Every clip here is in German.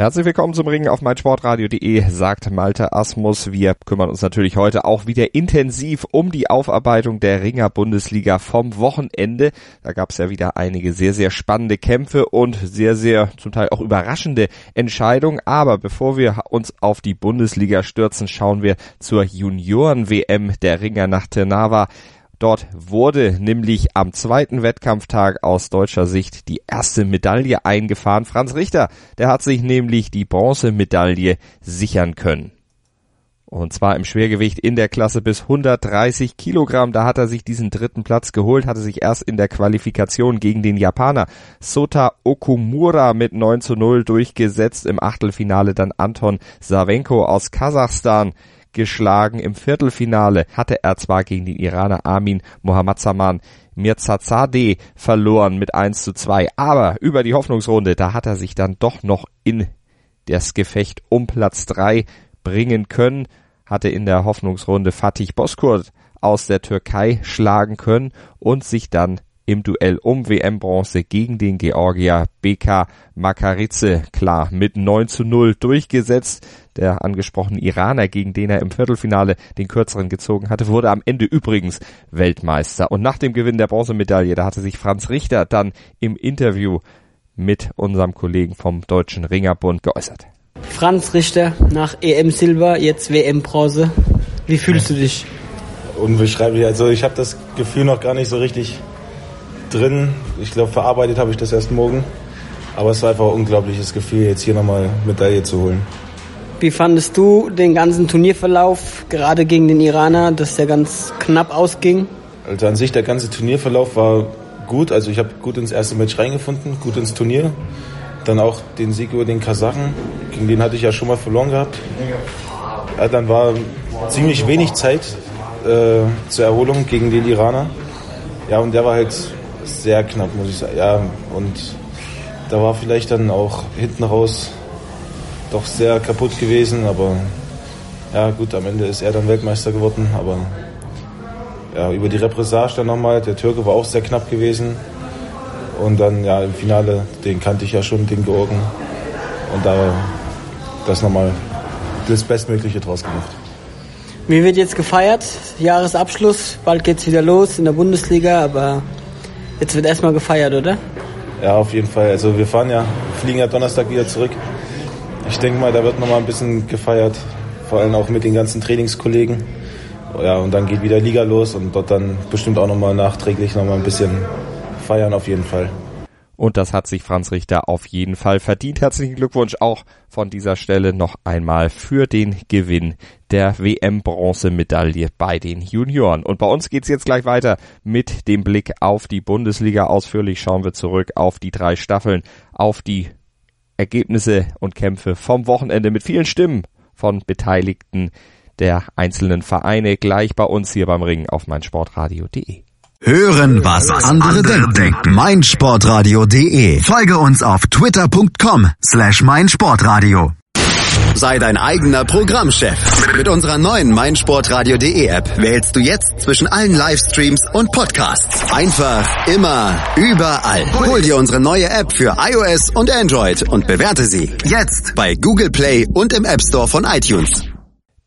Herzlich willkommen zum Ringen auf meinsportradio.de, sagt Malte Asmus. Wir kümmern uns natürlich heute auch wieder intensiv um die Aufarbeitung der Ringer Bundesliga vom Wochenende. Da gab es ja wieder einige sehr, sehr spannende Kämpfe und sehr, sehr zum Teil auch überraschende Entscheidungen. Aber bevor wir uns auf die Bundesliga stürzen, schauen wir zur Junioren-WM der Ringer nach Ternava. Dort wurde nämlich am zweiten Wettkampftag aus deutscher Sicht die erste Medaille eingefahren. Franz Richter, der hat sich nämlich die Bronzemedaille sichern können. Und zwar im Schwergewicht in der Klasse bis 130 Kilogramm. Da hat er sich diesen dritten Platz geholt, hatte sich erst in der Qualifikation gegen den Japaner Sota Okumura mit 9 zu 0 durchgesetzt. Im Achtelfinale dann Anton Savenko aus Kasachstan geschlagen. Im Viertelfinale hatte er zwar gegen den Iraner Amin Mohammadzaman Mirzazadeh verloren mit 1 zu 2, aber über die Hoffnungsrunde, da hat er sich dann doch noch in das Gefecht um Platz 3 bringen können, hatte in der Hoffnungsrunde Fatih Bozkurt aus der Türkei schlagen können und sich dann im Duell um WM-Bronze gegen den Georgier BK Makaritze klar mit 9 zu 0 durchgesetzt. Der angesprochene Iraner, gegen den er im Viertelfinale den kürzeren gezogen hatte, wurde am Ende übrigens Weltmeister. Und nach dem Gewinn der Bronzemedaille, da hatte sich Franz Richter dann im Interview mit unserem Kollegen vom Deutschen Ringerbund geäußert. Franz Richter nach EM Silber, jetzt WM Bronze. Wie fühlst du dich? Unbeschreiblich. Also ich habe das Gefühl noch gar nicht so richtig drin. Ich glaube, verarbeitet habe ich das erst morgen. Aber es war einfach ein unglaubliches Gefühl, jetzt hier nochmal Medaille zu holen. Wie fandest du den ganzen Turnierverlauf, gerade gegen den Iraner, dass der ganz knapp ausging? Also an sich, der ganze Turnierverlauf war gut. Also ich habe gut ins erste Match reingefunden, gut ins Turnier. Dann auch den Sieg über den Kasachen, gegen den hatte ich ja schon mal verloren gehabt. Ja, dann war ziemlich wenig Zeit äh, zur Erholung gegen den Iraner. Ja, und der war halt sehr knapp, muss ich sagen. Ja, und da war vielleicht dann auch hinten raus doch sehr kaputt gewesen, aber ja gut, am Ende ist er dann Weltmeister geworden, aber ja, über die Repressage dann nochmal, der Türke war auch sehr knapp gewesen und dann ja im Finale, den kannte ich ja schon, den Georgen und da das nochmal das Bestmögliche draus gemacht. Wie wird jetzt gefeiert? Jahresabschluss, bald geht's wieder los in der Bundesliga, aber Jetzt wird erstmal gefeiert, oder? Ja, auf jeden Fall. Also wir fahren ja, fliegen ja Donnerstag wieder zurück. Ich denke mal, da wird nochmal ein bisschen gefeiert, vor allem auch mit den ganzen Trainingskollegen. Ja, und dann geht wieder Liga los und dort dann bestimmt auch nochmal nachträglich nochmal ein bisschen feiern auf jeden Fall. Und das hat sich Franz Richter auf jeden Fall verdient. Herzlichen Glückwunsch auch von dieser Stelle noch einmal für den Gewinn der WM-Bronzemedaille bei den Junioren. Und bei uns geht's jetzt gleich weiter mit dem Blick auf die Bundesliga. Ausführlich schauen wir zurück auf die drei Staffeln, auf die Ergebnisse und Kämpfe vom Wochenende mit vielen Stimmen von Beteiligten der einzelnen Vereine gleich bei uns hier beim Ring auf meinsportradio.de. Hören, was andere denken. meinsportradio.de. Folge uns auf twitter.com slash meinsportradio. Sei dein eigener Programmchef. Mit unserer neuen meinsportradio.de App wählst du jetzt zwischen allen Livestreams und Podcasts. Einfach, immer, überall. Hol dir unsere neue App für iOS und Android und bewerte sie jetzt bei Google Play und im App Store von iTunes.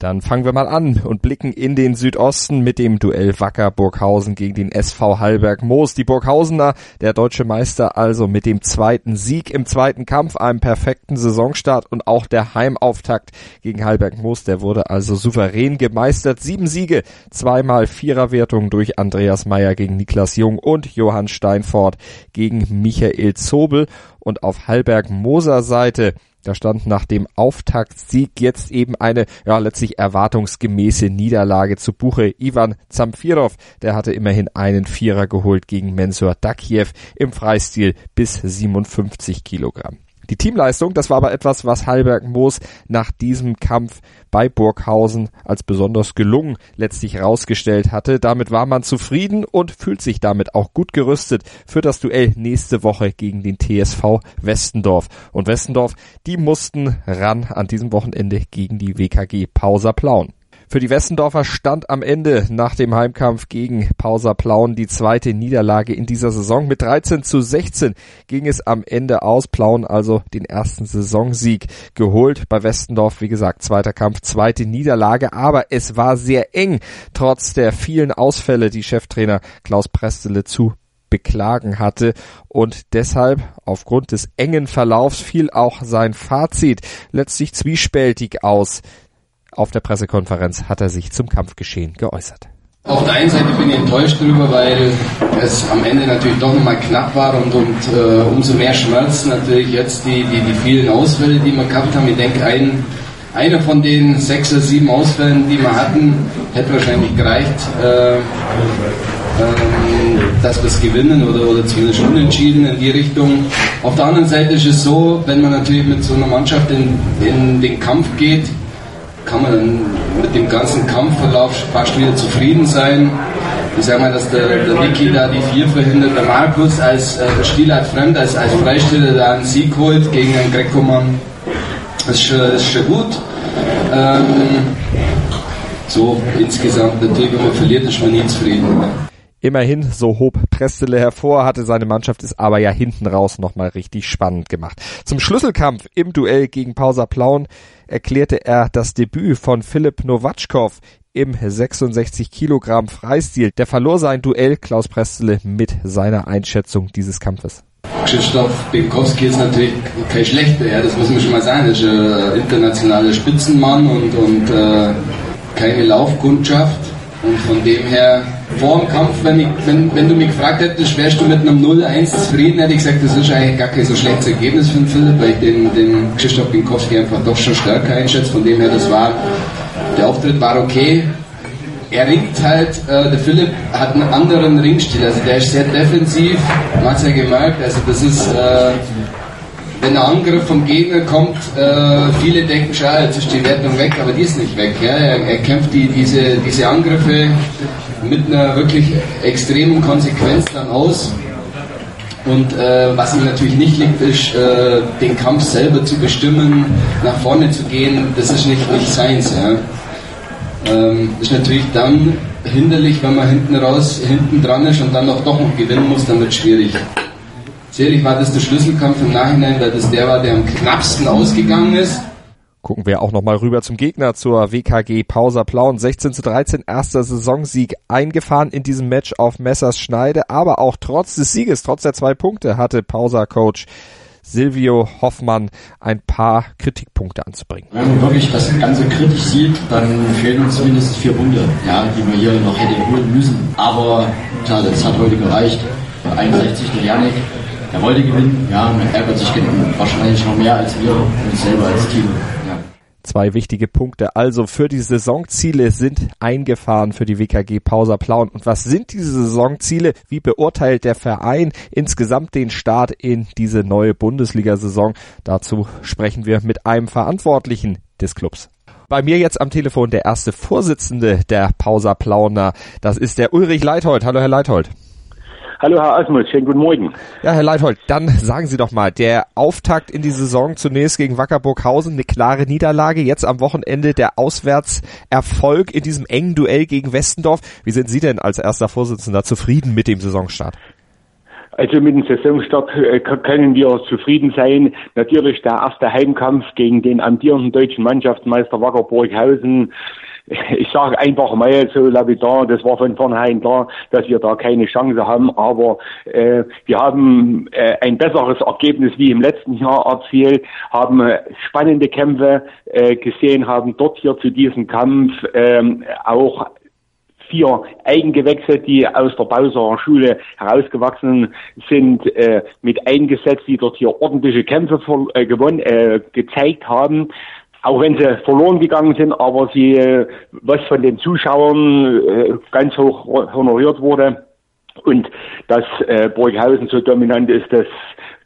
Dann fangen wir mal an und blicken in den Südosten mit dem Duell Wacker Burghausen gegen den SV Hallberg Moos. Die Burghausener, der deutsche Meister, also mit dem zweiten Sieg im zweiten Kampf, einem perfekten Saisonstart und auch der Heimauftakt gegen Hallberg Moos, der wurde also souverän gemeistert. Sieben Siege, zweimal Viererwertung durch Andreas Meyer gegen Niklas Jung und Johann Steinfort gegen Michael Zobel. Und auf Hallberg Moser Seite da stand nach dem Auftaktsieg jetzt eben eine, ja, letztlich erwartungsgemäße Niederlage zu Buche. Ivan Zamfirov, der hatte immerhin einen Vierer geholt gegen Mensur Dakiev im Freistil bis 57 Kilogramm. Die Teamleistung, das war aber etwas, was Halberg Moos nach diesem Kampf bei Burghausen als besonders gelungen letztlich rausgestellt hatte. Damit war man zufrieden und fühlt sich damit auch gut gerüstet für das Duell nächste Woche gegen den TSV Westendorf. Und Westendorf, die mussten ran an diesem Wochenende gegen die WKG Pausa Plauen. Für die Westendorfer stand am Ende nach dem Heimkampf gegen Pausa Plauen die zweite Niederlage in dieser Saison. Mit 13 zu 16 ging es am Ende aus. Plauen also den ersten Saisonsieg geholt. Bei Westendorf, wie gesagt, zweiter Kampf, zweite Niederlage. Aber es war sehr eng, trotz der vielen Ausfälle, die Cheftrainer Klaus Prestele zu beklagen hatte und deshalb aufgrund des engen Verlaufs fiel auch sein Fazit letztlich zwiespältig aus. Auf der Pressekonferenz hat er sich zum Kampfgeschehen geäußert. Auf der einen Seite bin ich enttäuscht darüber, weil es am Ende natürlich doch nochmal knapp war und, und äh, umso mehr Schmerz natürlich jetzt die, die, die vielen Ausfälle, die wir gehabt haben. Ich denke, ein, einer von den sechs oder sieben Ausfällen, die wir hatten, hätte wahrscheinlich gereicht, äh, äh, dass wir es gewinnen oder, oder zumindest unentschieden in die Richtung. Auf der anderen Seite ist es so, wenn man natürlich mit so einer Mannschaft in, in den Kampf geht, kann man dann mit dem ganzen Kampfverlauf fast wieder zufrieden sein. Ich sag mal, dass der, der Niki da die vier verhindert, der Markus als äh, Spielart fremd, als, als Freisteller da einen Sieg holt gegen einen Grecoman. Das ist schon, ist schon gut. Ähm, so insgesamt natürlich, wenn man verliert, ist man nie zufrieden. Immerhin, so hob Prestele hervor, hatte seine Mannschaft es aber ja hinten raus nochmal richtig spannend gemacht. Zum Schlüsselkampf im Duell gegen Pausa Plauen erklärte er das Debüt von Philipp Nowatschkow im 66 Kilogramm Freistil. Der verlor sein Duell Klaus Prestele mit seiner Einschätzung dieses Kampfes. Krzysztof Binkowski ist natürlich kein schlechter, ja, das muss man schon mal sagen. Er ist ein internationaler Spitzenmann und, und äh, keine Laufkundschaft. Und von dem her, vor dem Kampf, wenn, ich, wenn, wenn du mich gefragt hättest, wärst du mit einem 0-1 zufrieden, hätte ich gesagt, das ist eigentlich gar kein so schlechtes Ergebnis für den Philipp, weil ich den, den Krzysztof Binkowski einfach doch schon stärker einschätze. Von dem her, das war, der Auftritt war okay. Er ringt halt, äh, der Philipp hat einen anderen Ringstil, also der ist sehr defensiv, man hat es ja gemerkt, also das ist, äh, wenn ein Angriff vom Gegner kommt, äh, viele denken, schau, jetzt ist die Wertung weg, aber die ist nicht weg. Ja? Er, er kämpft die, diese, diese Angriffe mit einer wirklich extremen Konsequenz dann aus. Und äh, was ihm natürlich nicht liegt, ist, äh, den Kampf selber zu bestimmen, nach vorne zu gehen, das ist nicht, nicht seins. Ja? Ähm, ist natürlich dann hinderlich, wenn man hinten raus, hinten dran ist und dann auch doch noch gewinnen muss, dann wird es schwierig. Sicherlich war das der Schlüsselkampf im Nachhinein, weil das der war, der am knappsten ausgegangen ist. Gucken wir auch nochmal rüber zum Gegner, zur WKG Pausa Plauen. 16 zu 13, erster Saisonsieg eingefahren in diesem Match auf Messers Schneide. Aber auch trotz des Sieges, trotz der zwei Punkte, hatte Pausa-Coach Silvio Hoffmann ein paar Kritikpunkte anzubringen. Wenn man wirklich das Ganze kritisch sieht, dann fehlen uns mindestens vier Punkte, ja, die wir hier noch hätten holen müssen. Aber klar, das hat heute gereicht. 61 der Janik, er wollte gewinnen, ja, er ärgert sich wahrscheinlich noch mehr als wir und selber als Team. Zwei wichtige Punkte also für die Saisonziele sind eingefahren für die WKG Pausa Plauen. Und was sind diese Saisonziele? Wie beurteilt der Verein insgesamt den Start in diese neue Bundesliga-Saison? Dazu sprechen wir mit einem Verantwortlichen des Clubs. Bei mir jetzt am Telefon der erste Vorsitzende der Pausa Plauner. Das ist der Ulrich Leithold. Hallo, Herr Leithold. Hallo Herr Asmus, schönen guten Morgen. Ja, Herr Leithold, dann sagen Sie doch mal, der Auftakt in die Saison zunächst gegen Wackerburghausen, eine klare Niederlage, jetzt am Wochenende der Auswärtserfolg in diesem engen Duell gegen Westendorf. Wie sind Sie denn als erster Vorsitzender zufrieden mit dem Saisonstart? Also mit dem Saisonstart äh, können wir zufrieden sein. Natürlich der erste Heimkampf gegen den amtierenden deutschen Mannschaftsmeister Wackerburghausen ich sage einfach mal so lapidar, das war von vornherein klar, dass wir da keine Chance haben, aber äh, wir haben äh, ein besseres Ergebnis wie im letzten Jahr erzielt, haben äh, spannende Kämpfe äh, gesehen, haben dort hier zu diesem Kampf ähm, auch vier Eigengewächse, die aus der Bausacher Schule herausgewachsen sind, äh, mit eingesetzt, die dort hier ordentliche Kämpfe äh, gewonnen, äh, gezeigt haben auch wenn sie verloren gegangen sind, aber sie, was von den Zuschauern äh, ganz hoch honoriert wurde. Und dass äh, Burghausen so dominant ist, das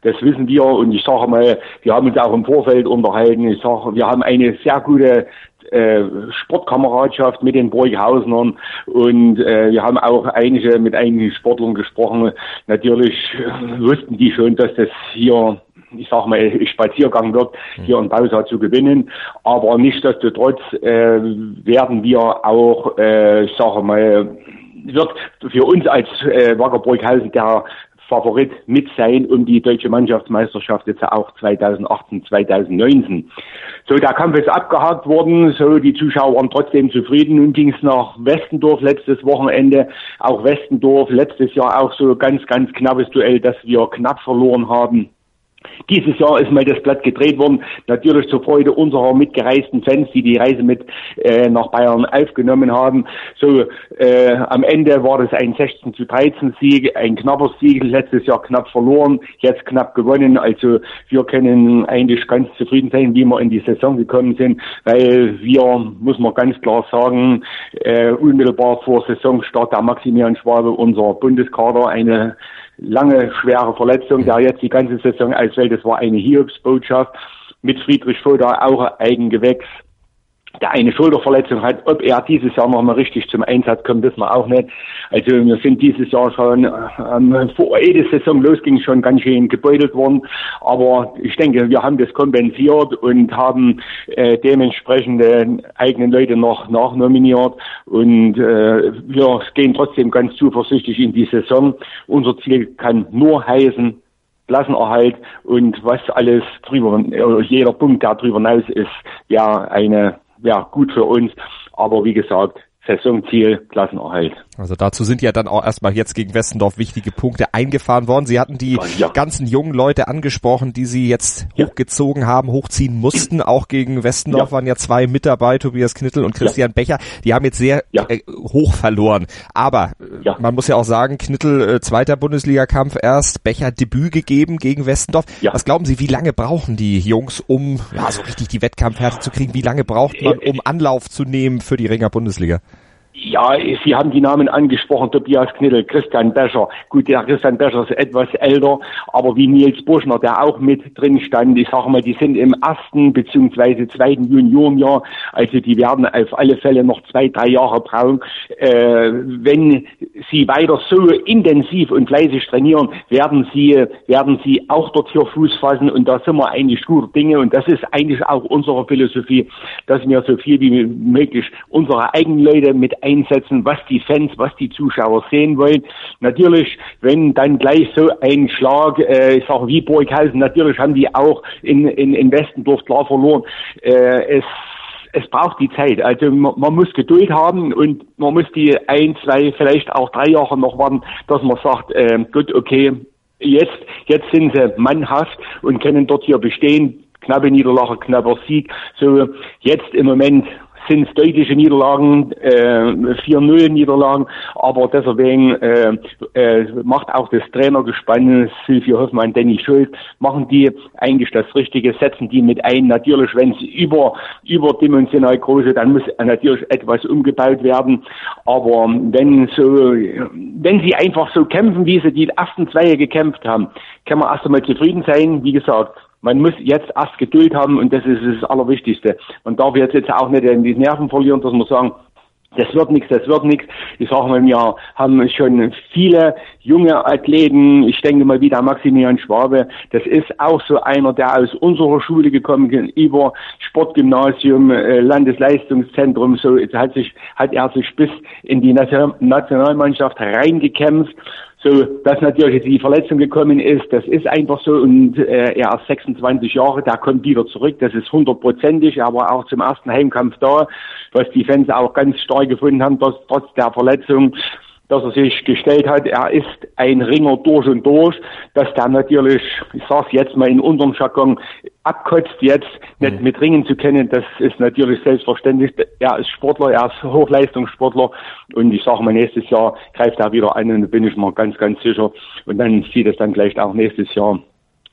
das wissen wir und ich sage mal, wir haben uns auch im Vorfeld unterhalten. Ich sage, wir haben eine sehr gute äh, Sportkameradschaft mit den Burghausenern und äh, wir haben auch einige mit einigen Sportlern gesprochen. Natürlich äh, wussten die schon, dass das hier ich sag mal, Spaziergang wird, hier in Bausa zu gewinnen. Aber nichtsdestotrotz äh, werden wir auch, äh, ich sage mal, wird für uns als äh, Wacker Burghausen der Favorit mit sein um die deutsche Mannschaftsmeisterschaft jetzt auch 2018, 2019. So, der Kampf ist abgehakt worden, so die Zuschauer waren trotzdem zufrieden. Nun ging es nach Westendorf letztes Wochenende. Auch Westendorf letztes Jahr auch so ganz, ganz knappes Duell, dass wir knapp verloren haben. Dieses Jahr ist mal das Blatt gedreht worden, natürlich zur Freude unserer mitgereisten Fans, die die Reise mit äh, nach Bayern aufgenommen haben. So, äh, am Ende war das ein 16 zu 13 Sieg, ein knapper Sieg, letztes Jahr knapp verloren, jetzt knapp gewonnen. Also wir können eigentlich ganz zufrieden sein, wie wir in die Saison gekommen sind, weil wir, muss man ganz klar sagen, äh, unmittelbar vor Saisonstart der Maximilian Schwabe, unser Bundeskader, eine lange, schwere Verletzung, der jetzt die ganze Saison ausfällt. Das war eine Hiobsbotschaft. Mit Friedrich Schröder auch ein Eigengewächs der eine Schulterverletzung hat. Ob er dieses Jahr noch mal richtig zum Einsatz kommt, wissen wir auch nicht. Also wir sind dieses Jahr schon, ähm, vor ehe die Saison losging, schon ganz schön gebeutelt worden. Aber ich denke, wir haben das kompensiert und haben äh, dementsprechende eigenen Leute noch nachnominiert. Und äh, wir gehen trotzdem ganz zuversichtlich in die Saison. Unser Ziel kann nur heißen, Klassenerhalt und was alles drüber, äh, jeder Punkt, der drüber hinaus ist, ja eine ja, gut für uns. Aber wie gesagt, Saisonziel, Klassenerhalt. Also dazu sind ja dann auch erstmal jetzt gegen Westendorf wichtige Punkte eingefahren worden. Sie hatten die ja. ganzen jungen Leute angesprochen, die Sie jetzt ja. hochgezogen haben, hochziehen mussten. Auch gegen Westendorf ja. waren ja zwei mit dabei, Tobias Knittel und Christian Becher. Die haben jetzt sehr äh, hoch verloren. Aber äh, man muss ja auch sagen, Knittel äh, zweiter Bundesligakampf erst, Becher Debüt gegeben gegen Westendorf. Was glauben Sie, wie lange brauchen die Jungs, um ja, so richtig die Wettkampfhärte zu kriegen? Wie lange braucht man, um Anlauf zu nehmen für die Ringer Bundesliga? Ja, Sie haben die Namen angesprochen, Tobias Knittel, Christian Bescher. Gut, der Christian Bescher ist etwas älter, aber wie Nils Buschner, der auch mit drin stand, ich sage mal, die sind im ersten beziehungsweise zweiten Juniorenjahr, also die werden auf alle Fälle noch zwei, drei Jahre brauchen. Äh, wenn sie weiter so intensiv und fleißig trainieren, werden sie, werden sie auch dort hier Fuß fassen und da sind wir eigentlich gute Dinge und das ist eigentlich auch unsere Philosophie, dass wir so viel wie möglich unsere eigenen Leute mit einsetzen, was die Fans, was die Zuschauer sehen wollen. Natürlich, wenn dann gleich so ein Schlag, äh, ich sage wie Burghausen, natürlich haben die auch in, in, in Westendorf klar verloren. Äh, es es braucht die Zeit. Also man, muss Geduld haben und man muss die ein, zwei, vielleicht auch drei Jahre noch warten, dass man sagt, äh, gut, okay, jetzt, jetzt sind sie mannhaft und können dort hier bestehen. Knappe Niederlage, knapper Sieg. So, jetzt im Moment sind es deutliche Niederlagen, äh, 4-0 Niederlagen, aber deswegen äh, äh, macht auch das Trainergespann Silvio Hoffmann, Danny Schuld, machen die eigentlich das Richtige, setzen die mit ein. Natürlich, wenn es über, überdimensional groß ist, dann muss natürlich etwas umgebaut werden, aber wenn so, wenn sie einfach so kämpfen, wie sie die ersten zwei gekämpft haben, kann man erst einmal zufrieden sein, wie gesagt, man muss jetzt erst Geduld haben und das ist das Allerwichtigste. Man darf jetzt, jetzt auch nicht die Nerven verlieren, dass man sagen, das wird nichts, das wird nichts. Ich sage mal, wir haben schon viele junge Athleten. Ich denke mal wieder Maximilian Schwabe. Das ist auch so einer, der aus unserer Schule gekommen ist, über Sportgymnasium, äh, Landesleistungszentrum. So hat sich, hat er sich bis in die Nationalmannschaft reingekämpft so, dass natürlich die Verletzung gekommen ist, das ist einfach so. Und äh, er ist 26 Jahre, der kommt wieder zurück, das ist hundertprozentig, aber auch zum ersten Heimkampf da, was die Fans auch ganz stark gefunden haben, dass trotz der Verletzung dass er sich gestellt hat, er ist ein Ringer durch und durch, dass der natürlich, ich sag's jetzt mal in unserem Jargon, abkotzt jetzt, nicht mhm. mit Ringen zu kennen, das ist natürlich selbstverständlich. Er ist Sportler, er ist Hochleistungssportler und ich sage mal, nächstes Jahr greift er wieder an und da bin ich mir ganz, ganz sicher. Und dann sieht es dann gleich auch nächstes Jahr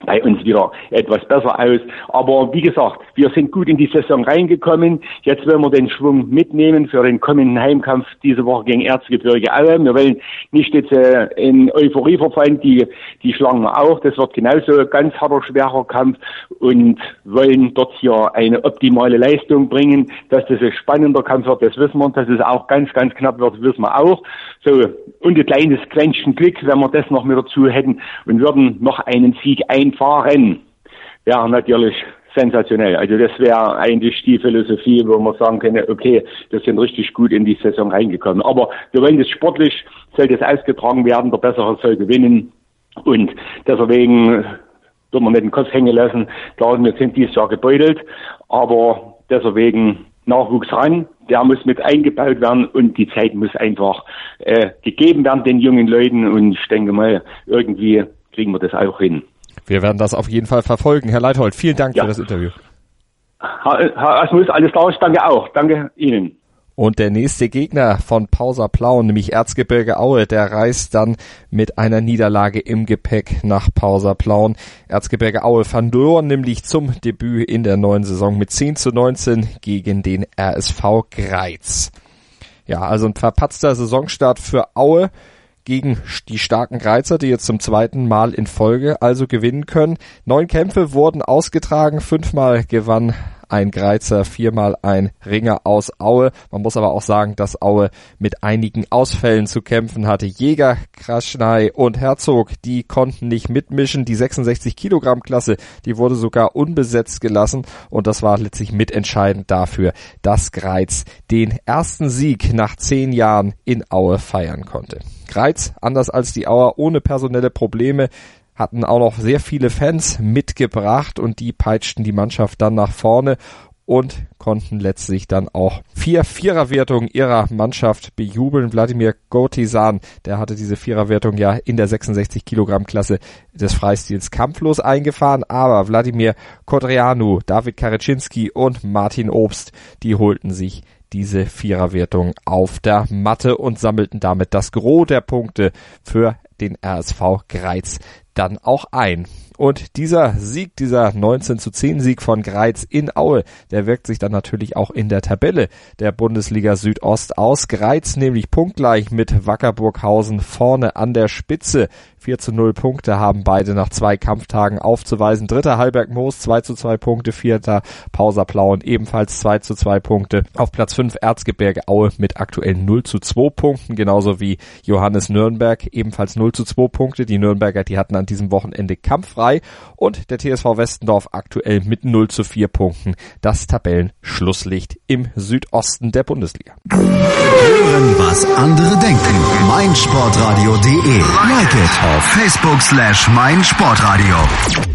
bei uns wieder etwas besser aus. Aber wie gesagt, wir sind gut in die Saison reingekommen. Jetzt wollen wir den Schwung mitnehmen für den kommenden Heimkampf diese Woche gegen Erzgebirge Aue. Wir wollen nicht jetzt äh, in Euphorie verfallen, die, die schlagen wir auch. Das wird genauso ein ganz harter, schwerer Kampf und wollen dort hier eine optimale Leistung bringen. Dass das ein spannender Kampf wird, das wissen wir. Dass es auch ganz, ganz knapp wird, wissen wir auch. So, und ein kleines Quäntchen Glück, wenn wir das noch mit dazu hätten und würden noch einen Sieg einfahren. Wäre natürlich sensationell. Also das wäre eigentlich die Philosophie, wo man sagen könnte, okay, wir sind richtig gut in die Saison reingekommen. Aber wir wollen das sportlich, soll das ausgetragen werden, der Bessere soll gewinnen. Und deswegen wird man nicht den Kopf hängen lassen. Klar, wir sind dieses Jahr gebeutelt, aber deswegen Nachwuchs ran, der muss mit eingebaut werden und die Zeit muss einfach äh, gegeben werden den jungen Leuten und ich denke mal, irgendwie kriegen wir das auch hin. Wir werden das auf jeden Fall verfolgen. Herr Leithold, vielen Dank ja. für das Interview. Herr Asmus, alles klar, ich danke auch. Danke Ihnen. Und der nächste Gegner von Pausa Plauen, nämlich Erzgebirge Aue, der reist dann mit einer Niederlage im Gepäck nach Pausa Plauen. Erzgebirge Aue verlor nämlich zum Debüt in der neuen Saison mit 10 zu 19 gegen den RSV Greiz. Ja, also ein verpatzter Saisonstart für Aue gegen die starken Greizer, die jetzt zum zweiten Mal in Folge also gewinnen können. Neun Kämpfe wurden ausgetragen, fünfmal gewann ein Greizer, viermal ein Ringer aus Aue. Man muss aber auch sagen, dass Aue mit einigen Ausfällen zu kämpfen hatte. Jäger, Kraschnei und Herzog, die konnten nicht mitmischen. Die 66 Kilogramm Klasse, die wurde sogar unbesetzt gelassen und das war letztlich mitentscheidend dafür, dass Greiz den ersten Sieg nach zehn Jahren in Aue feiern konnte. Greiz, anders als die Auer, ohne personelle Probleme, hatten auch noch sehr viele Fans mitgebracht und die peitschten die Mannschaft dann nach vorne und konnten letztlich dann auch vier Viererwertungen ihrer Mannschaft bejubeln. Wladimir Gotisan, der hatte diese Viererwertung ja in der 66 Kilogramm Klasse des Freistils kampflos eingefahren, aber Wladimir Kodrianu, David Karecinski und Martin Obst, die holten sich diese Viererwertung auf der Matte und sammelten damit das Gros der Punkte für den RSV Greiz dann auch ein. Und dieser Sieg, dieser 19 zu 10 Sieg von Greiz in Aue, der wirkt sich dann natürlich auch in der Tabelle der Bundesliga Südost aus. Greiz nämlich punktgleich mit Wackerburghausen vorne an der Spitze 4 zu 0 Punkte haben beide nach zwei Kampftagen aufzuweisen. Dritter Halberg Moos 2 zu 2 Punkte, vierter Pauser Plauen ebenfalls 2 zu 2 Punkte. Auf Platz 5 Erzgebirge Aue mit aktuell 0 zu 2 Punkten, genauso wie Johannes Nürnberg ebenfalls 0 zu 2 Punkte. Die Nürnberger, die hatten an diesem Wochenende kampffrei und der TSV Westendorf aktuell mit 0 zu 4 Punkten das Tabellenschlusslicht im Südosten der Bundesliga. Hören, was andere denken. meinsportradio.de. Like it auf Facebook slash meinsportradio.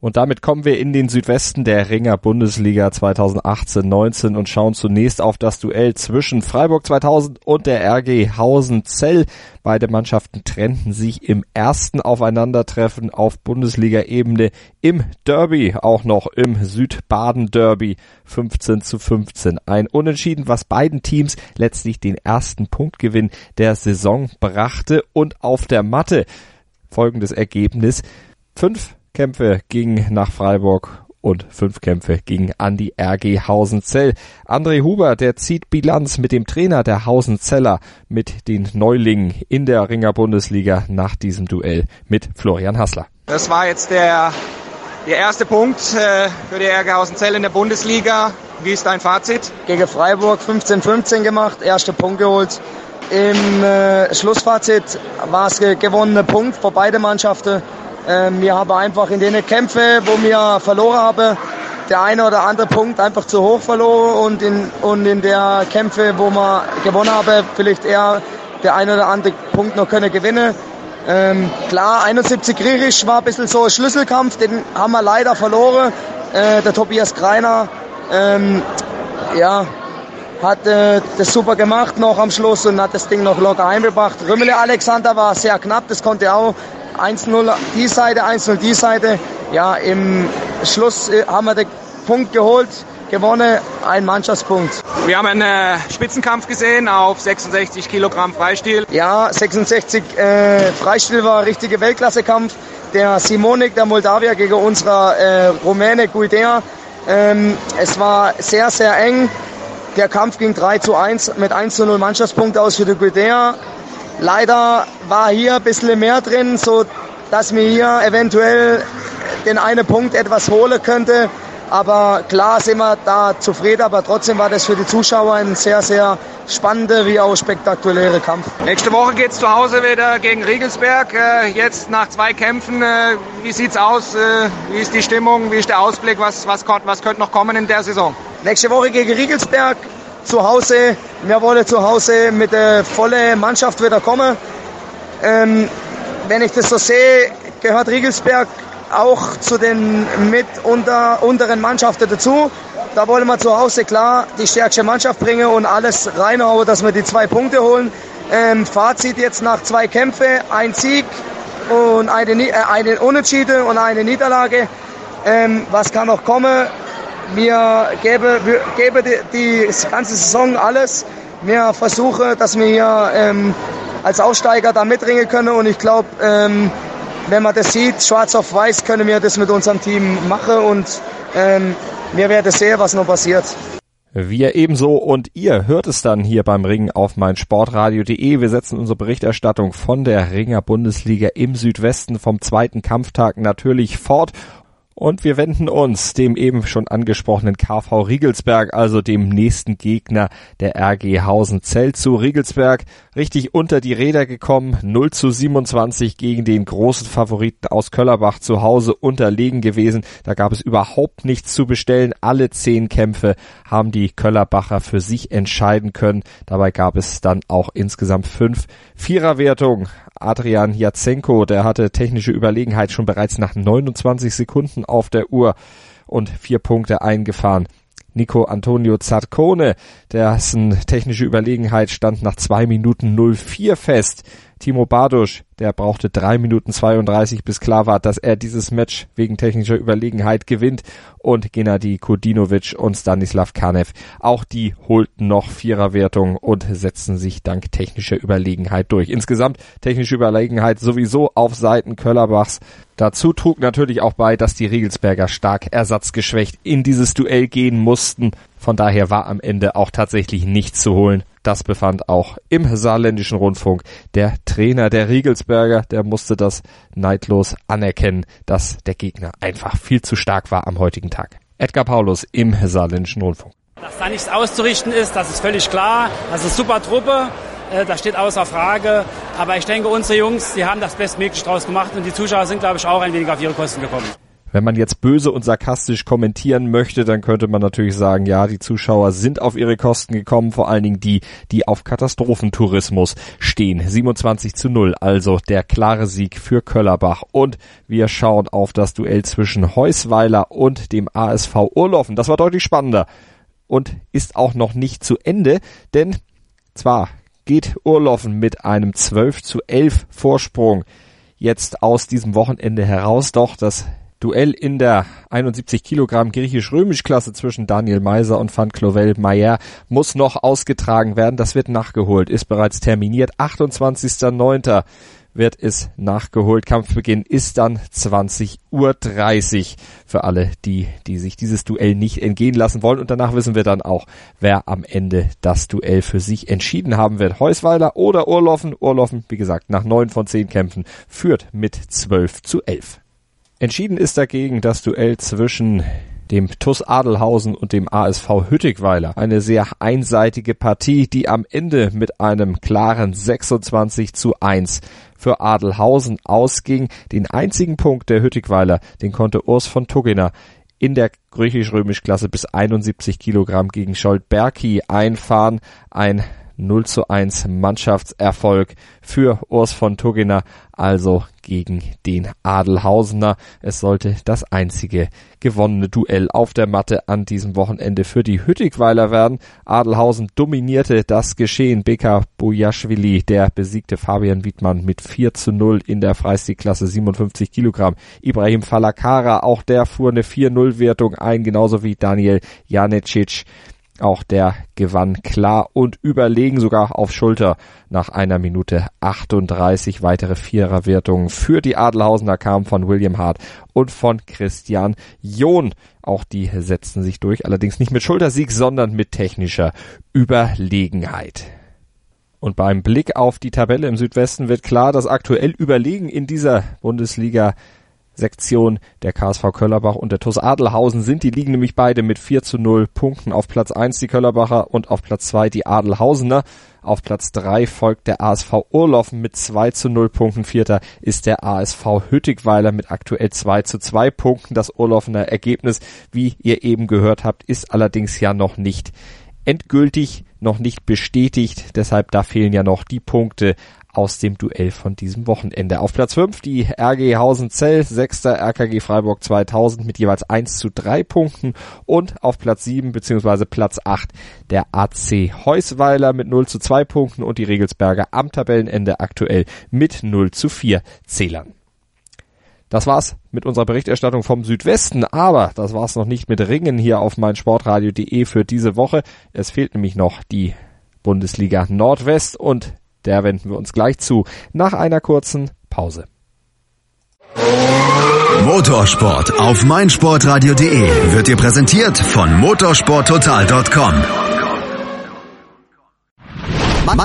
Und damit kommen wir in den Südwesten der Ringer Bundesliga 2018-19 und schauen zunächst auf das Duell zwischen Freiburg 2000 und der RG Hausen-Zell. Beide Mannschaften trennten sich im ersten Aufeinandertreffen auf Bundesliga-Ebene im Derby, auch noch im Südbaden-Derby 15 zu 15. Ein Unentschieden, was beiden Teams letztlich den ersten Punktgewinn der Saison brachte und auf der Matte folgendes Ergebnis. Fünf Kämpfe gingen nach Freiburg und fünf Kämpfe gingen an die RG Hausenzell. André Huber, der zieht Bilanz mit dem Trainer der Hausenzeller, mit den Neulingen in der Ringer Bundesliga nach diesem Duell mit Florian Hassler. Das war jetzt der, der erste Punkt äh, für die RG Hausenzell in der Bundesliga. Wie ist dein Fazit? Gegen Freiburg 15-15 gemacht, erster Punkt geholt. Im äh, Schlussfazit war es gewonnene Punkt für beide Mannschaften. Ähm, wir haben einfach in den Kämpfen, wo wir verloren haben, der eine oder andere Punkt einfach zu hoch verloren und in, und in der Kämpfe, wo wir gewonnen haben, vielleicht eher der eine oder andere Punkt noch können gewinnen. Ähm, klar, 71 Grierisch war ein bisschen so ein Schlüsselkampf, den haben wir leider verloren. Äh, der Tobias Greiner, ähm, ja, hat äh, das super gemacht noch am Schluss und hat das Ding noch locker eingebracht. Rümmele Alexander war sehr knapp, das konnte auch 1-0 die Seite, 1-0 die Seite. Ja, im Schluss äh, haben wir den Punkt geholt, gewonnen, ein Mannschaftspunkt. Wir haben einen äh, Spitzenkampf gesehen auf 66 Kilogramm Freistil. Ja, 66 äh, Freistil war ein richtiger Weltklassekampf. Der Simonik, der Moldawier gegen unserer äh, Rumäne Guidea. Ähm, es war sehr, sehr eng. Der Kampf ging 3 zu 1 mit 1 zu 0 Mannschaftspunkte aus für die Guidea. Leider war hier ein bisschen mehr drin, so dass mir hier eventuell den einen Punkt etwas holen könnte. Aber klar sind wir da zufrieden, aber trotzdem war das für die Zuschauer ein sehr, sehr spannender wie auch spektakulärer Kampf. Nächste Woche geht es zu Hause wieder gegen Riegelsberg. Äh, jetzt nach zwei Kämpfen, äh, wie sieht's aus? Äh, wie ist die Stimmung? Wie ist der Ausblick? Was, was, was könnte noch kommen in der Saison? Nächste Woche gegen Riegelsberg zu Hause. Wir wollen zu Hause mit der vollen Mannschaft wieder kommen. Ähm, wenn ich das so sehe, gehört Riegelsberg auch zu den mit unter, unteren Mannschaften dazu. Da wollen wir zu Hause klar die stärkste Mannschaft bringen und alles reinhauen, dass wir die zwei Punkte holen. Ähm, Fazit jetzt nach zwei Kämpfen, ein Sieg und eine, äh, eine Unentschieden und eine Niederlage. Ähm, was kann noch kommen? Wir geben, wir geben die, die ganze Saison alles. Wir versuchen, dass wir hier ähm, als Aufsteiger da mitringen können und ich glaube, ähm, wenn man das sieht, schwarz auf weiß, können wir das mit unserem Team machen und ähm, wir werden sehen, was noch passiert. Wir ebenso und ihr hört es dann hier beim Ring auf mein Sportradio.de. Wir setzen unsere Berichterstattung von der Ringer Bundesliga im Südwesten vom zweiten Kampftag natürlich fort und wir wenden uns dem eben schon angesprochenen KV Riegelsberg, also dem nächsten Gegner der RG Hausen-Zell zu. Riegelsberg richtig unter die Räder gekommen, 0 zu 27 gegen den großen Favoriten aus Köllerbach zu Hause unterlegen gewesen. Da gab es überhaupt nichts zu bestellen. Alle zehn Kämpfe haben die Köllerbacher für sich entscheiden können. Dabei gab es dann auch insgesamt fünf Viererwertungen. Adrian Jatsenko, der hatte technische Überlegenheit schon bereits nach 29 Sekunden auf der Uhr und vier Punkte eingefahren. Nico Antonio Zarcone, dessen technische Überlegenheit stand nach zwei Minuten 04 fest. Timo Bardusch, der brauchte drei Minuten 32, bis klar war, dass er dieses Match wegen technischer Überlegenheit gewinnt. Und Gennady Kodinovic und Stanislav Kanev, auch die holten noch Viererwertung und setzten sich dank technischer Überlegenheit durch. Insgesamt technische Überlegenheit sowieso auf Seiten Köllerbachs. Dazu trug natürlich auch bei, dass die Regelsberger stark ersatzgeschwächt in dieses Duell gehen mussten. Von daher war am Ende auch tatsächlich nichts zu holen. Das befand auch im saarländischen Rundfunk der Trainer der Riegelsberger. Der musste das neidlos anerkennen, dass der Gegner einfach viel zu stark war am heutigen Tag. Edgar Paulus im saarländischen Rundfunk. Dass da nichts auszurichten ist, das ist völlig klar. Das ist super Truppe. Äh, das steht außer Frage. Aber ich denke, unsere Jungs, die haben das Bestmögliche draus gemacht und die Zuschauer sind, glaube ich, auch ein wenig auf ihre Kosten gekommen. Wenn man jetzt böse und sarkastisch kommentieren möchte, dann könnte man natürlich sagen, ja, die Zuschauer sind auf ihre Kosten gekommen, vor allen Dingen die, die auf Katastrophentourismus stehen. 27 zu 0, also der klare Sieg für Köllerbach. Und wir schauen auf das Duell zwischen Heusweiler und dem ASV Urloffen. Das war deutlich spannender und ist auch noch nicht zu Ende, denn zwar geht Urloffen mit einem 12 zu 11 Vorsprung jetzt aus diesem Wochenende heraus, doch das Duell in der 71 Kilogramm griechisch-römisch-Klasse zwischen Daniel Meiser und Van Clovel Mayer muss noch ausgetragen werden. Das wird nachgeholt, ist bereits terminiert. 28.09. wird es nachgeholt. Kampfbeginn ist dann 20.30 Uhr für alle, die, die sich dieses Duell nicht entgehen lassen wollen. Und danach wissen wir dann auch, wer am Ende das Duell für sich entschieden haben wird. Heusweiler oder Urloffen. Urloffen, wie gesagt, nach neun von zehn Kämpfen führt mit 12 zu 11. Entschieden ist dagegen das Duell zwischen dem TUS Adelhausen und dem ASV Hüttigweiler. Eine sehr einseitige Partie, die am Ende mit einem klaren 26 zu 1 für Adelhausen ausging. Den einzigen Punkt der Hüttigweiler, den konnte Urs von Tuggener in der griechisch-römisch Klasse bis 71 Kilogramm gegen Scholt Berki einfahren. Ein 0 zu 1 Mannschaftserfolg für Urs von Tuggener, also gegen den Adelhausener. Es sollte das einzige gewonnene Duell auf der Matte an diesem Wochenende für die Hüttigweiler werden. Adelhausen dominierte das Geschehen. Beka Bojaschwili, der besiegte Fabian Wiedmann mit 4 zu 0 in der Freistilklasse 57 Kilogramm. Ibrahim Falakara, auch der fuhr eine 4-0 Wertung ein, genauso wie Daniel Janecic. Auch der gewann klar und überlegen sogar auf Schulter nach einer Minute 38. Weitere Viererwertungen für die Adelhausener kamen von William Hart und von Christian John. Auch die setzten sich durch, allerdings nicht mit Schultersieg, sondern mit technischer Überlegenheit. Und beim Blick auf die Tabelle im Südwesten wird klar, dass aktuell überlegen in dieser Bundesliga Sektion der KSV Köllerbach und der TuS Adelhausen sind. Die liegen nämlich beide mit 4 zu 0 Punkten auf Platz 1 die Köllerbacher und auf Platz 2 die Adelhausener. Auf Platz 3 folgt der ASV Urloffen mit 2 zu 0 Punkten. Vierter ist der ASV Hüttigweiler mit aktuell 2 zu 2 Punkten. Das Urloffener Ergebnis, wie ihr eben gehört habt, ist allerdings ja noch nicht endgültig, noch nicht bestätigt. Deshalb da fehlen ja noch die Punkte aus dem Duell von diesem Wochenende. Auf Platz 5 die RG Hausenzell, 6. RKG Freiburg 2000 mit jeweils 1 zu 3 Punkten und auf Platz 7 bzw. Platz 8 der AC Heusweiler mit 0 zu 2 Punkten und die Regelsberger am Tabellenende aktuell mit 0 zu 4 Zählern. Das war's mit unserer Berichterstattung vom Südwesten, aber das war's noch nicht mit Ringen hier auf meinsportradio.de für diese Woche. Es fehlt nämlich noch die Bundesliga Nordwest und der wenden wir uns gleich zu nach einer kurzen Pause. Motorsport auf meinsportradio.de wird dir präsentiert von motorsporttotal.com.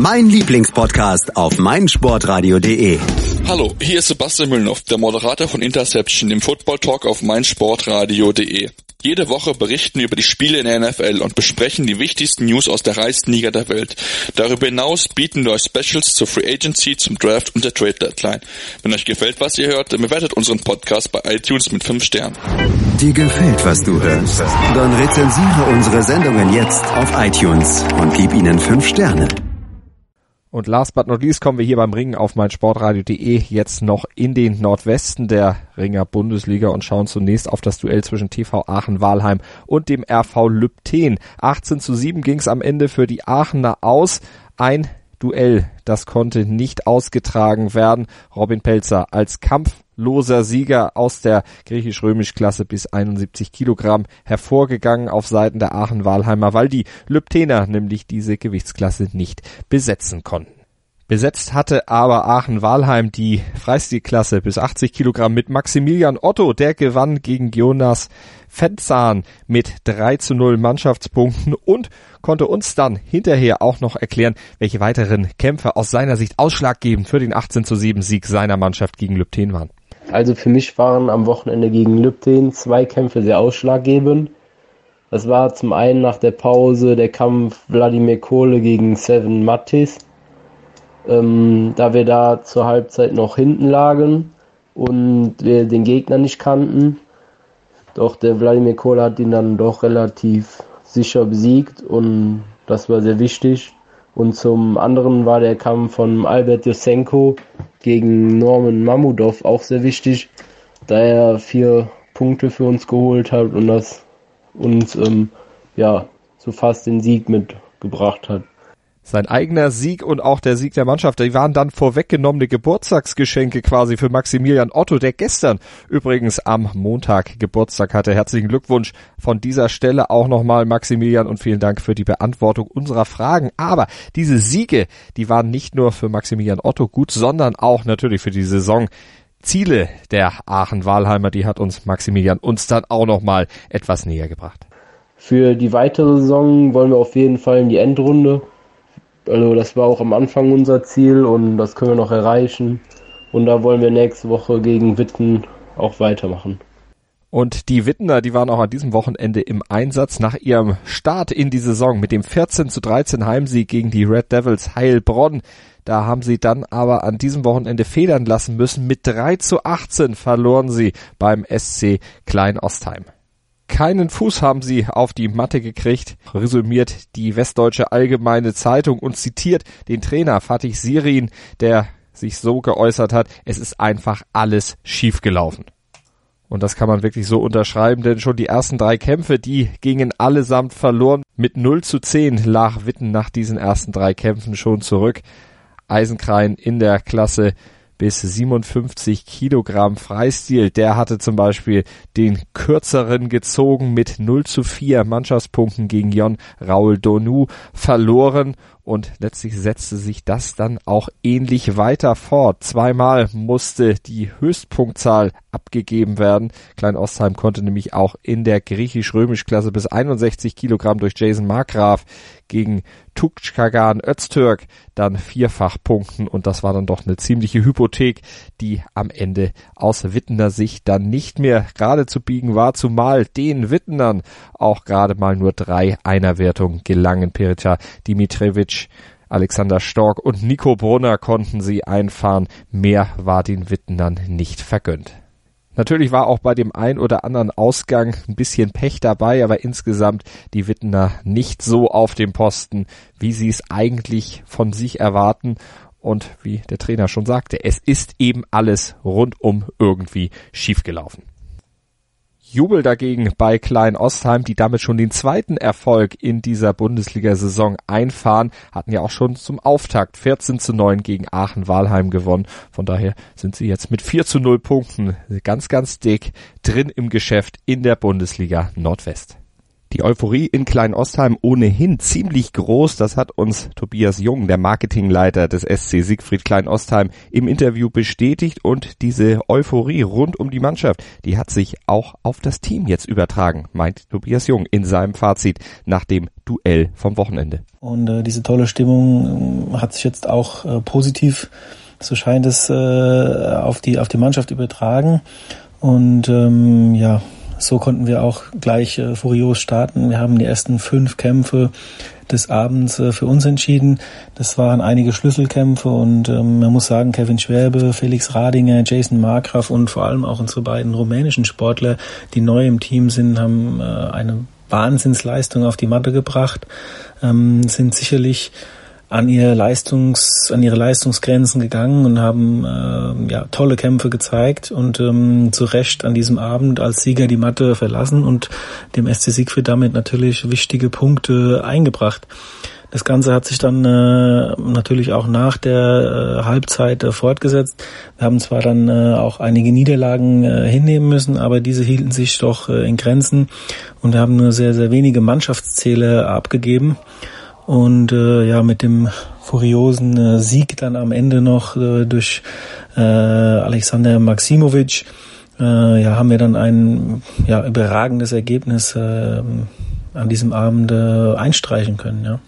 Mein Lieblingspodcast auf meinsportradio.de. Hallo, hier ist Sebastian Müllnow, der Moderator von Interception, dem Football Talk auf meinsportradio.de. Jede Woche berichten wir über die Spiele in der NFL und besprechen die wichtigsten News aus der reichsten Liga der Welt. Darüber hinaus bieten wir euch Specials zur Free Agency, zum Draft und der Trade Deadline. Wenn euch gefällt, was ihr hört, dann bewertet unseren Podcast bei iTunes mit 5 Sternen. Dir gefällt, was du hörst? Dann rezensiere unsere Sendungen jetzt auf iTunes und gib ihnen 5 Sterne. Und last but not least kommen wir hier beim Ringen auf meinsportradio.de jetzt noch in den Nordwesten der Ringer Bundesliga und schauen zunächst auf das Duell zwischen TV Aachen-Walheim und dem RV Lübten. 18 zu 7 ging es am Ende für die Aachener aus. Ein Duell, das konnte nicht ausgetragen werden. Robin Pelzer als kampfloser Sieger aus der griechisch-römisch-Klasse bis 71 Kilogramm hervorgegangen auf Seiten der Aachen-Walheimer, weil die Lübtener nämlich diese Gewichtsklasse nicht besetzen konnten. Besetzt hatte aber Aachen-Walheim die Freistilklasse bis 80 Kilogramm mit Maximilian Otto. Der gewann gegen Jonas Fentzahn mit 3 zu 0 Mannschaftspunkten und konnte uns dann hinterher auch noch erklären, welche weiteren Kämpfe aus seiner Sicht ausschlaggebend für den 18 zu 7 Sieg seiner Mannschaft gegen Lübten waren. Also für mich waren am Wochenende gegen Lübten zwei Kämpfe sehr ausschlaggebend. Das war zum einen nach der Pause der Kampf Wladimir Kohle gegen Seven Mattis ähm, da wir da zur Halbzeit noch hinten lagen und wir den Gegner nicht kannten. Doch der Wladimir Kohl hat ihn dann doch relativ sicher besiegt und das war sehr wichtig. Und zum anderen war der Kampf von Albert Josenko gegen Norman Mamudov auch sehr wichtig, da er vier Punkte für uns geholt hat und das uns ähm, ja so fast den Sieg mitgebracht hat. Sein eigener Sieg und auch der Sieg der Mannschaft, die waren dann vorweggenommene Geburtstagsgeschenke quasi für Maximilian Otto, der gestern übrigens am Montag Geburtstag hatte. Herzlichen Glückwunsch von dieser Stelle auch nochmal Maximilian und vielen Dank für die Beantwortung unserer Fragen. Aber diese Siege, die waren nicht nur für Maximilian Otto gut, sondern auch natürlich für die Saison. Ziele der Aachen-Walheimer, die hat uns Maximilian uns dann auch nochmal etwas näher gebracht. Für die weitere Saison wollen wir auf jeden Fall in die Endrunde also das war auch am Anfang unser Ziel und das können wir noch erreichen. Und da wollen wir nächste Woche gegen Witten auch weitermachen. Und die Wittener, die waren auch an diesem Wochenende im Einsatz nach ihrem Start in die Saison mit dem 14 zu 13 Heimsieg gegen die Red Devils Heilbronn. Da haben sie dann aber an diesem Wochenende federn lassen müssen. Mit 3 zu 18 verloren sie beim SC Klein Ostheim. Keinen Fuß haben sie auf die Matte gekriegt, resümiert die Westdeutsche Allgemeine Zeitung und zitiert den Trainer Fatih Sirin, der sich so geäußert hat, es ist einfach alles schiefgelaufen. Und das kann man wirklich so unterschreiben, denn schon die ersten drei Kämpfe, die gingen allesamt verloren. Mit 0 zu 10 lag Witten nach diesen ersten drei Kämpfen schon zurück. Eisenkrein in der Klasse bis 57 Kilogramm Freistil. Der hatte zum Beispiel den kürzeren gezogen mit 0 zu 4 Mannschaftspunkten gegen Jon Raul Donu verloren und letztlich setzte sich das dann auch ähnlich weiter fort. Zweimal musste die Höchstpunktzahl abgegeben werden. Klein Ostheim konnte nämlich auch in der griechisch-römisch-Klasse bis 61 Kilogramm durch Jason Markgraf gegen Tukchkagan Öztürk dann vierfach punkten und das war dann doch eine ziemliche Hypothek, die am Ende aus Wittener Sicht dann nicht mehr gerade zu biegen war, zumal den Wittenern auch gerade mal nur drei Einerwertungen gelangen. Perica Dimitrevich Alexander Stork und Nico Brunner konnten sie einfahren. Mehr war den Wittenern nicht vergönnt. Natürlich war auch bei dem ein oder anderen Ausgang ein bisschen Pech dabei, aber insgesamt die Wittener nicht so auf dem Posten, wie sie es eigentlich von sich erwarten. Und wie der Trainer schon sagte, es ist eben alles rundum irgendwie schiefgelaufen. Jubel dagegen bei Klein Ostheim, die damit schon den zweiten Erfolg in dieser Bundesliga-Saison einfahren, hatten ja auch schon zum Auftakt 14 zu 9 gegen Aachen-Walheim gewonnen. Von daher sind sie jetzt mit 4 zu 0 Punkten ganz, ganz dick drin im Geschäft in der Bundesliga Nordwest. Die Euphorie in Klein-Ostheim ohnehin ziemlich groß. Das hat uns Tobias Jung, der Marketingleiter des SC Siegfried Klein-Ostheim, im Interview bestätigt. Und diese Euphorie rund um die Mannschaft, die hat sich auch auf das Team jetzt übertragen, meint Tobias Jung in seinem Fazit nach dem Duell vom Wochenende. Und äh, diese tolle Stimmung äh, hat sich jetzt auch äh, positiv, so scheint es, äh, auf die auf die Mannschaft übertragen. Und ähm, ja, so konnten wir auch gleich äh, furios starten. Wir haben die ersten fünf Kämpfe des Abends äh, für uns entschieden. Das waren einige Schlüsselkämpfe und ähm, man muss sagen, Kevin Schwäbe, Felix Radinger, Jason Markgraf und vor allem auch unsere beiden rumänischen Sportler, die neu im Team sind, haben äh, eine Wahnsinnsleistung auf die Matte gebracht, ähm, sind sicherlich an ihre Leistungs, an ihre Leistungsgrenzen gegangen und haben äh, ja tolle Kämpfe gezeigt und ähm, zu Recht an diesem Abend als Sieger die Matte verlassen und dem SC Siegfried damit natürlich wichtige Punkte eingebracht. Das Ganze hat sich dann äh, natürlich auch nach der äh, Halbzeit äh, fortgesetzt. Wir haben zwar dann äh, auch einige Niederlagen äh, hinnehmen müssen, aber diese hielten sich doch äh, in Grenzen und wir haben nur sehr, sehr wenige Mannschaftsziele abgegeben. Und äh, ja, mit dem furiosen äh, Sieg dann am Ende noch äh, durch äh, Alexander Maximovic, äh, ja, haben wir dann ein ja, überragendes Ergebnis äh, an diesem Abend äh, einstreichen können, ja.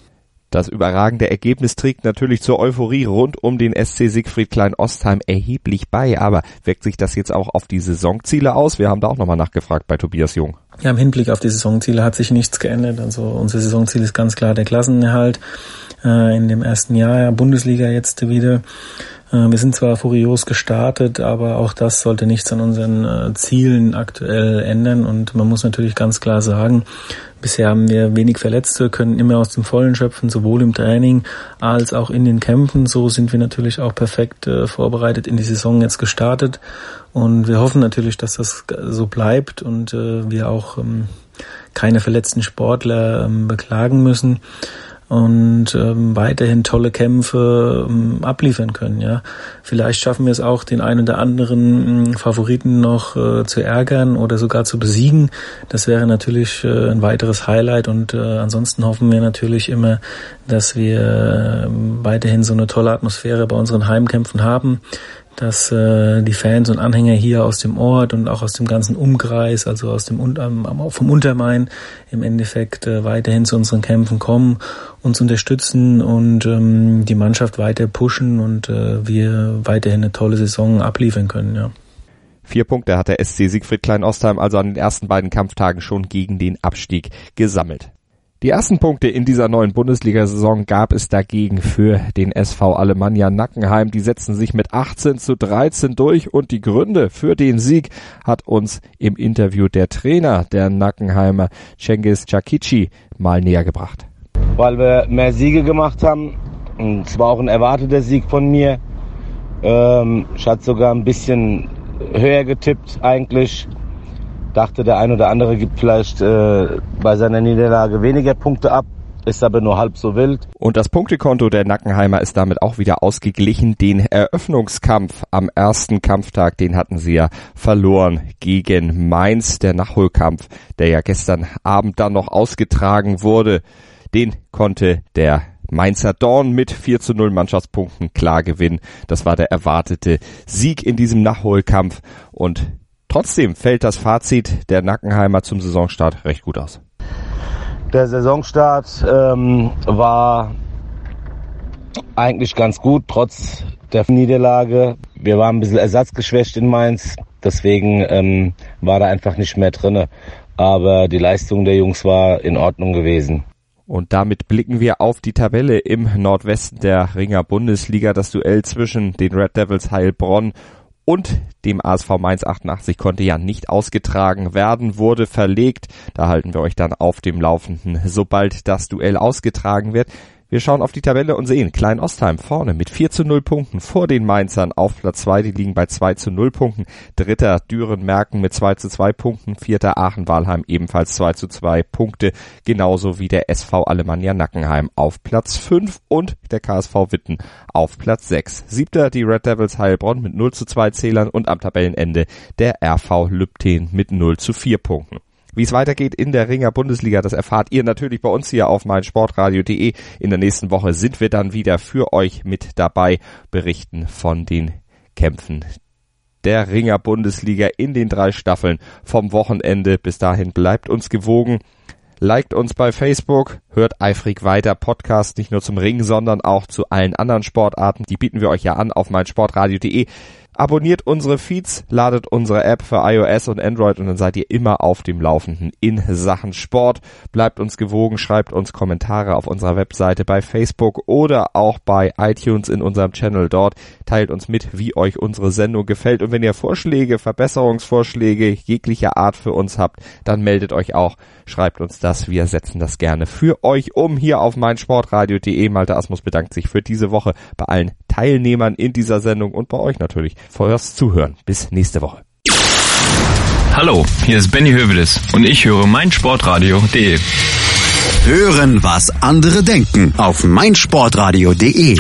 Das überragende Ergebnis trägt natürlich zur Euphorie rund um den SC Siegfried Klein-Ostheim erheblich bei, aber wirkt sich das jetzt auch auf die Saisonziele aus? Wir haben da auch nochmal nachgefragt bei Tobias Jung. Ja, im Hinblick auf die Saisonziele hat sich nichts geändert. Also unser Saisonziel ist ganz klar der Klassenerhalt äh, in dem ersten Jahr, Bundesliga jetzt wieder. Äh, wir sind zwar furios gestartet, aber auch das sollte nichts an unseren äh, Zielen aktuell ändern. Und man muss natürlich ganz klar sagen, bisher haben wir wenig Verletzte, können immer aus dem Vollen schöpfen, sowohl im Training als auch in den Kämpfen. So sind wir natürlich auch perfekt äh, vorbereitet in die Saison jetzt gestartet. Und wir hoffen natürlich, dass das so bleibt und wir auch ähm, keine verletzten Sportler ähm, beklagen müssen und ähm, weiterhin tolle Kämpfe ähm, abliefern können. Ja, vielleicht schaffen wir es auch, den einen oder anderen äh, Favoriten noch äh, zu ärgern oder sogar zu besiegen. Das wäre natürlich äh, ein weiteres Highlight und äh, ansonsten hoffen wir natürlich immer, dass wir äh, weiterhin so eine tolle Atmosphäre bei unseren Heimkämpfen haben dass äh, die Fans und Anhänger hier aus dem Ort und auch aus dem ganzen Umkreis, also aus dem ähm, vom Untermain im Endeffekt äh, weiterhin zu unseren Kämpfen kommen, uns unterstützen und ähm, die Mannschaft weiter pushen und äh, wir weiterhin eine tolle Saison abliefern können, ja. Vier Punkte hat der SC Siegfried Klein-Ostheim also an den ersten beiden Kampftagen schon gegen den Abstieg gesammelt. Die ersten Punkte in dieser neuen Bundesliga-Saison gab es dagegen für den SV Alemannia Nackenheim. Die setzten sich mit 18 zu 13 durch und die Gründe für den Sieg hat uns im Interview der Trainer der Nackenheimer Cengiz Chakici mal näher gebracht. Weil wir mehr Siege gemacht haben. Und es war auch ein erwarteter Sieg von mir. Ähm, ich hatte sogar ein bisschen höher getippt eigentlich dachte, der ein oder andere gibt vielleicht äh, bei seiner Niederlage weniger Punkte ab, ist aber nur halb so wild. Und das Punktekonto der Nackenheimer ist damit auch wieder ausgeglichen. Den Eröffnungskampf am ersten Kampftag, den hatten sie ja verloren gegen Mainz. Der Nachholkampf, der ja gestern Abend dann noch ausgetragen wurde, den konnte der Mainzer Dorn mit 4 zu 0 Mannschaftspunkten klar gewinnen. Das war der erwartete Sieg in diesem Nachholkampf und Trotzdem fällt das Fazit der Nackenheimer zum Saisonstart recht gut aus. Der Saisonstart ähm, war eigentlich ganz gut, trotz der Niederlage. Wir waren ein bisschen ersatzgeschwächt in Mainz, deswegen ähm, war da einfach nicht mehr drinne. Aber die Leistung der Jungs war in Ordnung gewesen. Und damit blicken wir auf die Tabelle im Nordwesten der Ringer Bundesliga. Das Duell zwischen den Red Devils Heilbronn und dem ASV Mainz 88 konnte ja nicht ausgetragen werden, wurde verlegt. Da halten wir euch dann auf dem Laufenden, sobald das Duell ausgetragen wird. Wir schauen auf die Tabelle und sehen Klein Ostheim vorne mit 4 zu 0 Punkten vor den Mainzern auf Platz 2. Die liegen bei 2 zu 0 Punkten. Dritter Düren Merken mit 2 zu 2 Punkten. Vierter Aachen-Walheim ebenfalls 2 zu 2 Punkte. Genauso wie der SV Alemannia Nackenheim auf Platz 5 und der KSV Witten auf Platz 6. Siebter die Red Devils Heilbronn mit 0 zu 2 Zählern und am Tabellenende der RV Lübten mit 0 zu 4 Punkten. Wie es weitergeht in der Ringer Bundesliga, das erfahrt ihr natürlich bei uns hier auf meinsportradio.de. In der nächsten Woche sind wir dann wieder für euch mit dabei, berichten von den Kämpfen der Ringer Bundesliga in den drei Staffeln vom Wochenende. Bis dahin bleibt uns gewogen. Liked uns bei Facebook, hört eifrig weiter Podcast nicht nur zum Ring, sondern auch zu allen anderen Sportarten. Die bieten wir euch ja an auf meinsportradio.de. Abonniert unsere Feeds, ladet unsere App für iOS und Android und dann seid ihr immer auf dem Laufenden in Sachen Sport. Bleibt uns gewogen, schreibt uns Kommentare auf unserer Webseite bei Facebook oder auch bei iTunes in unserem Channel dort. Teilt uns mit, wie euch unsere Sendung gefällt und wenn ihr Vorschläge, Verbesserungsvorschläge jeglicher Art für uns habt, dann meldet euch auch, schreibt uns das. Wir setzen das gerne für euch um hier auf meinsportradio.de. Malte Asmus bedankt sich für diese Woche bei allen Teilnehmern in dieser Sendung und bei euch natürlich fürs Zuhören. Bis nächste Woche. Hallo, hier ist Benny Hövedes und ich höre meinsportradio.de. Hören, was andere denken auf meinsportradio.de.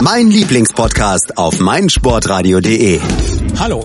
Mein Lieblingspodcast auf meinsportradio.de. Hallo.